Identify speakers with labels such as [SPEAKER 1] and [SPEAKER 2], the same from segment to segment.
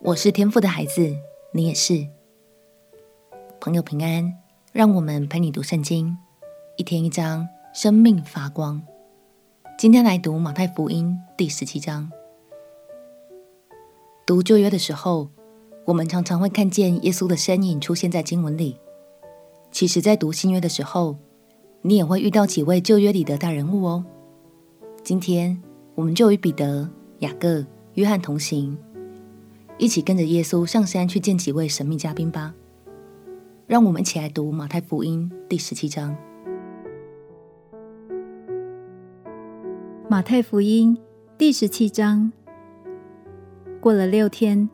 [SPEAKER 1] 我是天赋的孩子，你也是。朋友平安，让我们陪你读圣经，一天一章，生命发光。今天来读马太福音第十七章。读旧约的时候，我们常常会看见耶稣的身影出现在经文里。其实，在读新约的时候，你也会遇到几位旧约里的大人物哦。今天，我们就与彼得、雅各、约翰同行。一起跟着耶稣上山去见几位神秘嘉宾吧。让我们一起来读马太福音第十七章。
[SPEAKER 2] 马太福音第十七章。过了六天，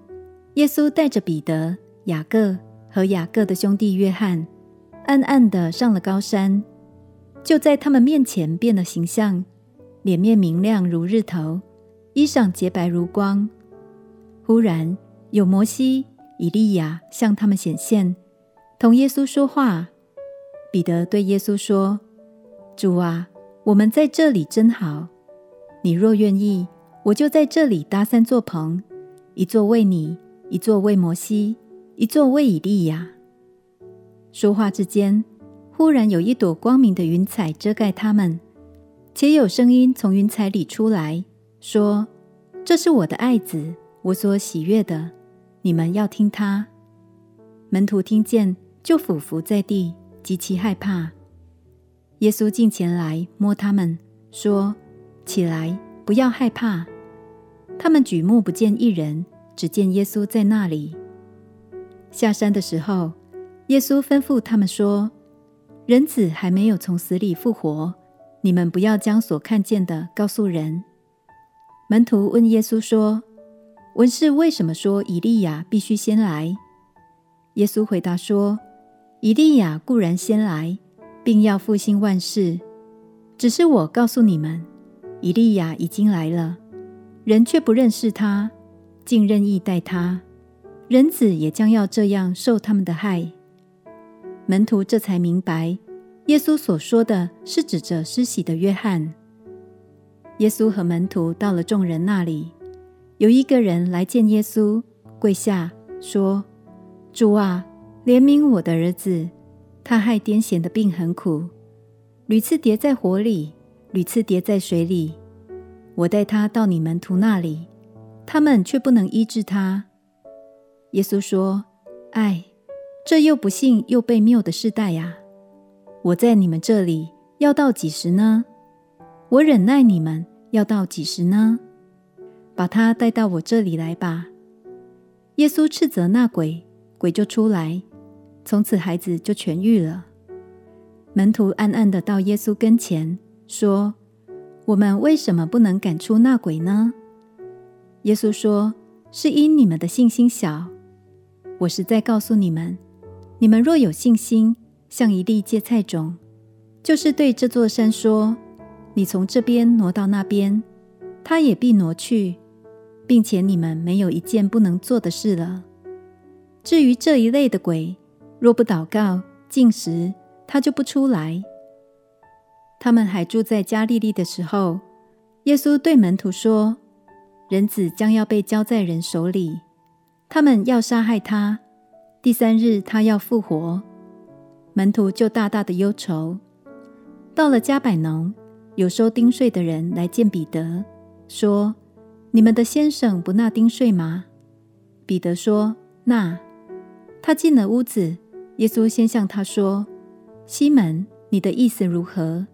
[SPEAKER 2] 耶稣带着彼得、雅各和雅各的兄弟约翰，暗暗地上了高山，就在他们面前变了形象，脸面明亮如日头，衣裳洁白如光。忽然，有摩西、以利亚向他们显现，同耶稣说话。彼得对耶稣说：“主啊，我们在这里真好。你若愿意，我就在这里搭三座棚，一座为你，一座为摩西，一座为以利亚。”说话之间，忽然有一朵光明的云彩遮盖他们，且有声音从云彩里出来，说：“这是我的爱子。”我所喜悦的，你们要听他。门徒听见，就俯伏在地，极其害怕。耶稣近前来摸他们，说：“起来，不要害怕。”他们举目不见一人，只见耶稣在那里。下山的时候，耶稣吩咐他们说：“人子还没有从死里复活，你们不要将所看见的告诉人。”门徒问耶稣说。文士为什么说以利亚必须先来？耶稣回答说：“以利亚固然先来，并要复兴万事。只是我告诉你们，以利亚已经来了，人却不认识他，竟任意待他。人子也将要这样受他们的害。”门徒这才明白，耶稣所说的是指着施洗的约翰。耶稣和门徒到了众人那里。有一个人来见耶稣，跪下说：“主啊，怜悯我的儿子，他害癫痫的病很苦，屡次跌在火里，屡次跌在水里。我带他到你门徒那里，他们却不能医治他。”耶稣说：“唉，这又不幸又被谬的世代呀！我在你们这里要到几时呢？我忍耐你们要到几时呢？”把他带到我这里来吧。耶稣斥责那鬼，鬼就出来，从此孩子就痊愈了。门徒暗暗的到耶稣跟前说：“我们为什么不能赶出那鬼呢？”耶稣说：“是因你们的信心小。我实在告诉你们，你们若有信心，像一粒芥菜种，就是对这座山说：‘你从这边挪到那边’，它也必挪去。”并且你们没有一件不能做的事了。至于这一类的鬼，若不祷告、禁食，他就不出来。他们还住在加利利的时候，耶稣对门徒说：“人子将要被交在人手里，他们要杀害他。第三日，他要复活。”门徒就大大的忧愁。到了加百农，有收丁税的人来见彼得，说。你们的先生不纳丁税吗？彼得说：“纳。”他进了屋子，耶稣先向他说：“西门，你的意思如何？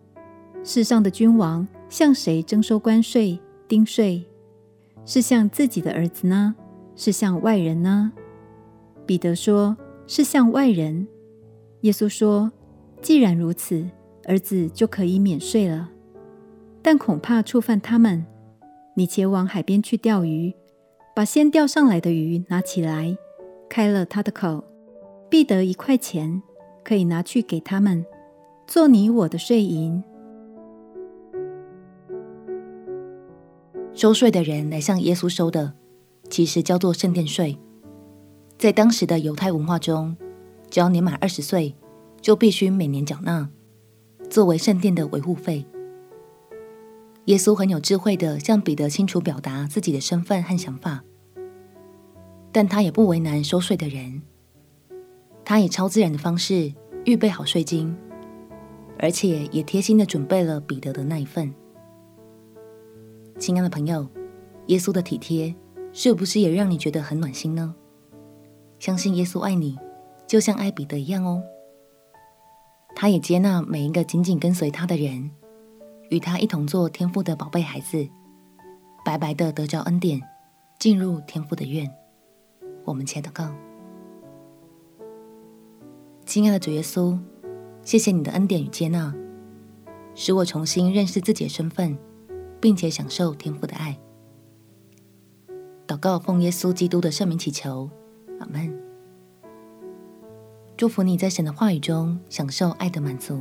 [SPEAKER 2] 世上的君王向谁征收关税、丁税？是向自己的儿子呢？是向外人呢？”彼得说：“是向外人。”耶稣说：“既然如此，儿子就可以免税了。但恐怕触犯他们。”你且往海边去钓鱼，把先钓上来的鱼拿起来，开了它的口，必得一块钱，可以拿去给他们，做你我的税银。
[SPEAKER 1] 收税的人来向耶稣收的，其实叫做圣殿税。在当时的犹太文化中，只要年满二十岁，就必须每年缴纳，作为圣殿的维护费。耶稣很有智慧的向彼得清楚表达自己的身份和想法。但他也不为难收税的人。他以超自然的方式预备好税金，而且也贴心的准备了彼得的那一份。亲爱的朋友，耶稣的体贴是不是也让你觉得很暖心呢？相信耶稣爱你，就像爱彼得一样哦。他也接纳每一个紧紧跟随他的人，与他一同做天父的宝贝孩子，白白的得着恩典，进入天父的院。我们且祷告。亲爱的主耶稣，谢谢你的恩典与接纳，使我重新认识自己的身份，并且享受天父的爱。祷告奉耶稣基督的圣名祈求，阿门。祝福你在神的话语中享受爱的满足。